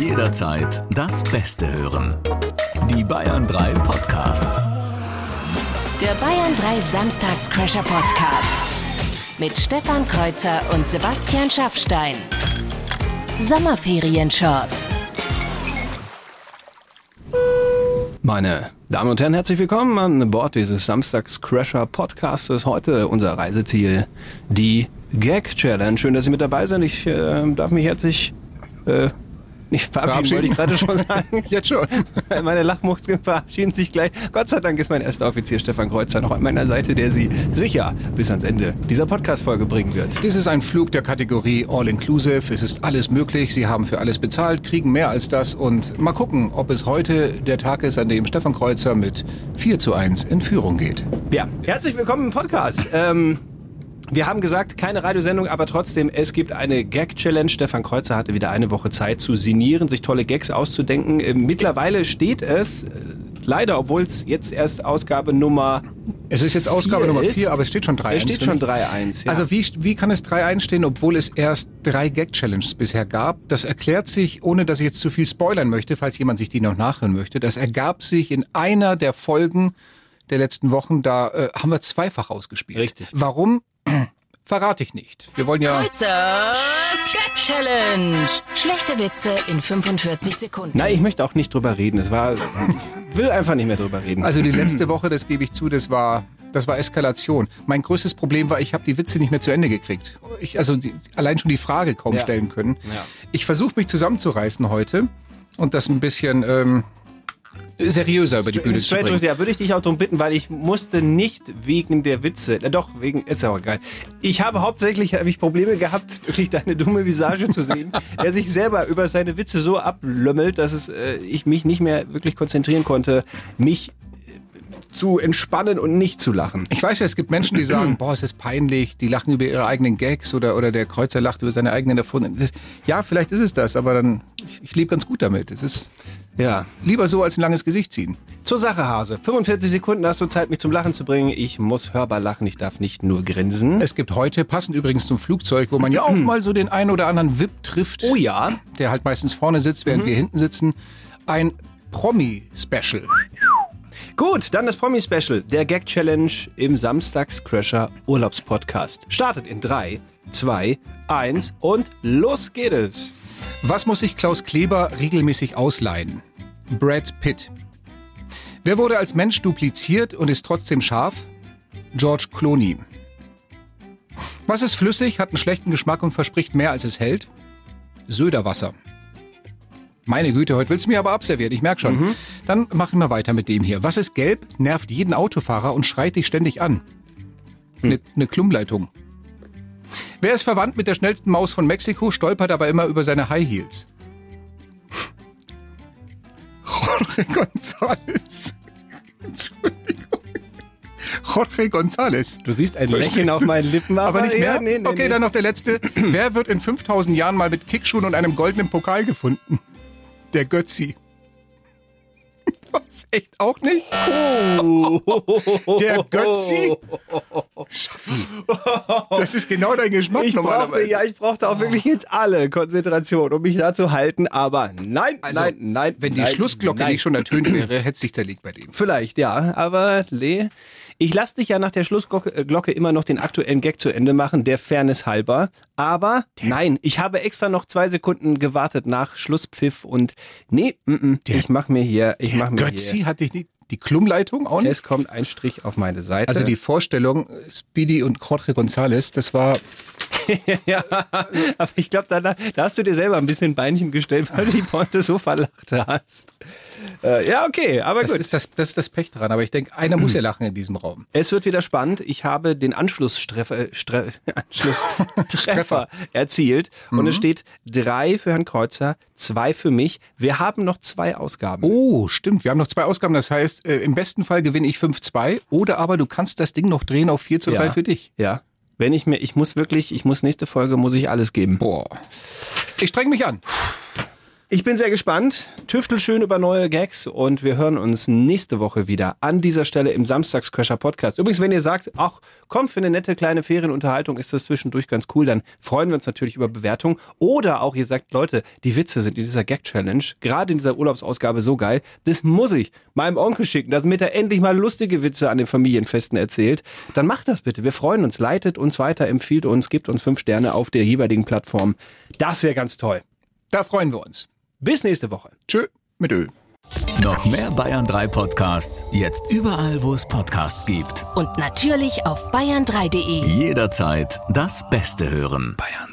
Jederzeit das Beste hören. Die Bayern 3 Podcasts. Der Bayern 3 Samstagscrasher Podcast. Mit Stefan Kreuzer und Sebastian Schaffstein. Sommerferien-Shorts. Meine Damen und Herren, herzlich willkommen an Bord dieses Samstags-Crasher Podcastes. Heute unser Reiseziel, die Gag Challenge. Schön, dass Sie mit dabei sind. Ich äh, darf mich herzlich äh, nicht verabschieden, wollte ich gerade schon sagen. Jetzt schon. Meine Lachmuskeln verabschieden sich gleich. Gott sei Dank ist mein erster Offizier Stefan Kreuzer noch an meiner Seite, der Sie sicher bis ans Ende dieser Podcast-Folge bringen wird. Dies ist ein Flug der Kategorie All-Inclusive. Es ist alles möglich. Sie haben für alles bezahlt, kriegen mehr als das. Und mal gucken, ob es heute der Tag ist, an dem Stefan Kreuzer mit 4 zu 1 in Führung geht. Ja, herzlich willkommen im Podcast. Ähm, wir haben gesagt, keine Radiosendung, aber trotzdem, es gibt eine Gag-Challenge. Stefan Kreuzer hatte wieder eine Woche Zeit zu sinnieren, sich tolle Gags auszudenken. Äh, Mittlerweile steht es, äh, leider, obwohl es jetzt erst Ausgabe Nummer Es ist jetzt Ausgabe Nummer ist- 4, aber es steht schon 3 Es steht schon 3-1. Ja. Also wie, wie kann es 3-1 stehen, obwohl es erst drei Gag-Challenges bisher gab? Das erklärt sich, ohne dass ich jetzt zu viel spoilern möchte, falls jemand sich die noch nachhören möchte. Das ergab sich in einer der Folgen der letzten Wochen. Da äh, haben wir zweifach ausgespielt. Richtig. Warum? Verrate ich nicht. Wir wollen ja... Kreuzer Sketch Challenge. Schlechte Witze in 45 Sekunden. Nein, ich möchte auch nicht drüber reden. Es war, ich will einfach nicht mehr drüber reden. Also die letzte Woche, das gebe ich zu, das war, das war Eskalation. Mein größtes Problem war, ich habe die Witze nicht mehr zu Ende gekriegt. Ich, also die, allein schon die Frage kaum Ja. stellen können. Ja. Ich versuche mich zusammenzureißen heute und das ein bisschen ähm, seriöser über die Bühne zu Straight bringen. durch, ja, würde ich dich auch darum bitten, weil ich musste nicht wegen der Witze, äh, doch, wegen, ist ja auch egal. Ich habe hauptsächlich hab ich Probleme gehabt, wirklich deine dumme Visage zu sehen, der sich selber über seine Witze so ablömmelt, dass es, äh, ich mich nicht mehr wirklich konzentrieren konnte, mich äh, zu entspannen und nicht zu lachen. Ich weiß ja, es gibt Menschen, die sagen, boah, es ist peinlich, die lachen über ihre eigenen Gags oder, oder der Kreuzer lacht über seine eigenen erfundenen. Ja, vielleicht ist es das, aber dann, ich, ich lebe ganz gut damit. Es ist Ja. lieber so als ein langes Gesicht ziehen. Zur Sache, Hase. 45 Sekunden hast du Zeit, mich zum Lachen zu bringen. Ich muss hörbar lachen, ich darf nicht nur grinsen. Es gibt heute, passend übrigens zum Flugzeug, wo man ja auch mal so den einen oder anderen VIP trifft. Oh ja. der halt meistens vorne sitzt, während wir hinten sitzen. Ein Promi-Special. Gut, dann das Promi-Special, der Gag-Challenge im Samstags-Crasher Urlaubspodcast. Startet in 3, 2, 1 und los geht es. Was muss sich Klaus Kleber regelmäßig ausleihen? Brad Pitt. Wer wurde als Mensch dupliziert und ist trotzdem scharf? George Clooney. Was ist flüssig, hat einen schlechten Geschmack und verspricht mehr, als es hält? Söderwasser. Meine Güte, heute willst du mir aber abserviert, ich merk schon. Dann machen wir weiter mit dem hier. Was ist gelb, nervt jeden Autofahrer und schreit dich ständig an? Eine ne Klummleitung. Wer ist verwandt mit der schnellsten Maus von Mexiko, stolpert aber immer über seine High Heels? Jorge González. Entschuldigung. Jorge González. Du siehst ein Lächeln auf meinen Lippen, Aber nicht mehr? Ja, nee, nee, okay, nee. dann noch der letzte. Wer wird in 5000 Jahren mal mit Kickschuhen und einem goldenen Pokal gefunden? Der Götzi. Was? Echt auch nicht? Der Götzi? Schaffi. Das ist genau dein Geschmack Ich brauchte, ja, ich brauchte auch wirklich jetzt alle Konzentration, um mich da zu halten, aber nein, Also, nein, nein. Wenn die nein, Schlussglocke nein. nicht schon ertönt wäre, hätte es sich zerlegt bei dem. Vielleicht, ja, aber Lee, ich lasse dich ja nach der Schlussglocke äh, immer noch den aktuellen Gag zu Ende machen, der Fairness halber. Aber nein, ich habe extra noch zwei Sekunden gewartet nach Schlusspfiff und nee, mm, mm, ich mach mir hier, ich mach mir Götzi hier. hatte ich nicht. Die Klummleitung auch nicht? Es kommt ein Strich auf meine Seite. Also die Vorstellung, Speedy und Jorge González, das war, ja, aber ich glaube, da, da hast du dir selber ein bisschen Beinchen gestellt, weil du die Pointe so verlacht hast. Äh, ja, okay, aber das gut. ist das, das ist das Pech dran. Aber ich denke, einer muss ja lachen in diesem Raum. Es wird wieder spannend. Ich habe den Anschlusstreffer, Stre Anschlusstreffer erzielt und Mhm. es steht drei für Herrn Kreuzer, zwei für mich. Wir haben noch zwei Ausgaben. Oh, stimmt. Wir haben noch zwei Ausgaben. Das heißt, äh, im besten Fall gewinne ich 5-2 oder aber du kannst das Ding noch drehen auf 4 zu 3 für dich. Ja. Wenn ich mir, ich muss wirklich, ich muss nächste Folge, muss ich alles geben. Boah. Ich streng mich an. Ich bin sehr gespannt. Tüftel schön über neue Gags und wir hören uns nächste Woche wieder an dieser Stelle im Samstagscrasher Podcast. Übrigens, wenn ihr sagt, ach, komm, für eine nette kleine Ferienunterhaltung ist das zwischendurch ganz cool, dann freuen wir uns natürlich über Bewertung. Oder auch ihr sagt, Leute, die Witze sind in dieser Gag-Challenge, gerade in dieser Urlaubsausgabe so geil, das muss ich meinem Onkel schicken, dass mit er endlich mal lustige Witze an den Familienfesten erzählt. Dann macht das bitte. Wir freuen uns. Leitet uns weiter, empfiehlt uns, gibt uns fünf Sterne auf der jeweiligen Plattform. Das wäre ganz toll. Da freuen wir uns. Bis nächste Woche. Tschö mit Ö. Noch mehr Bayern 3 Podcasts, jetzt überall, wo es Podcasts gibt. Und natürlich auf bayern3.de. Jederzeit das Beste hören. Bayern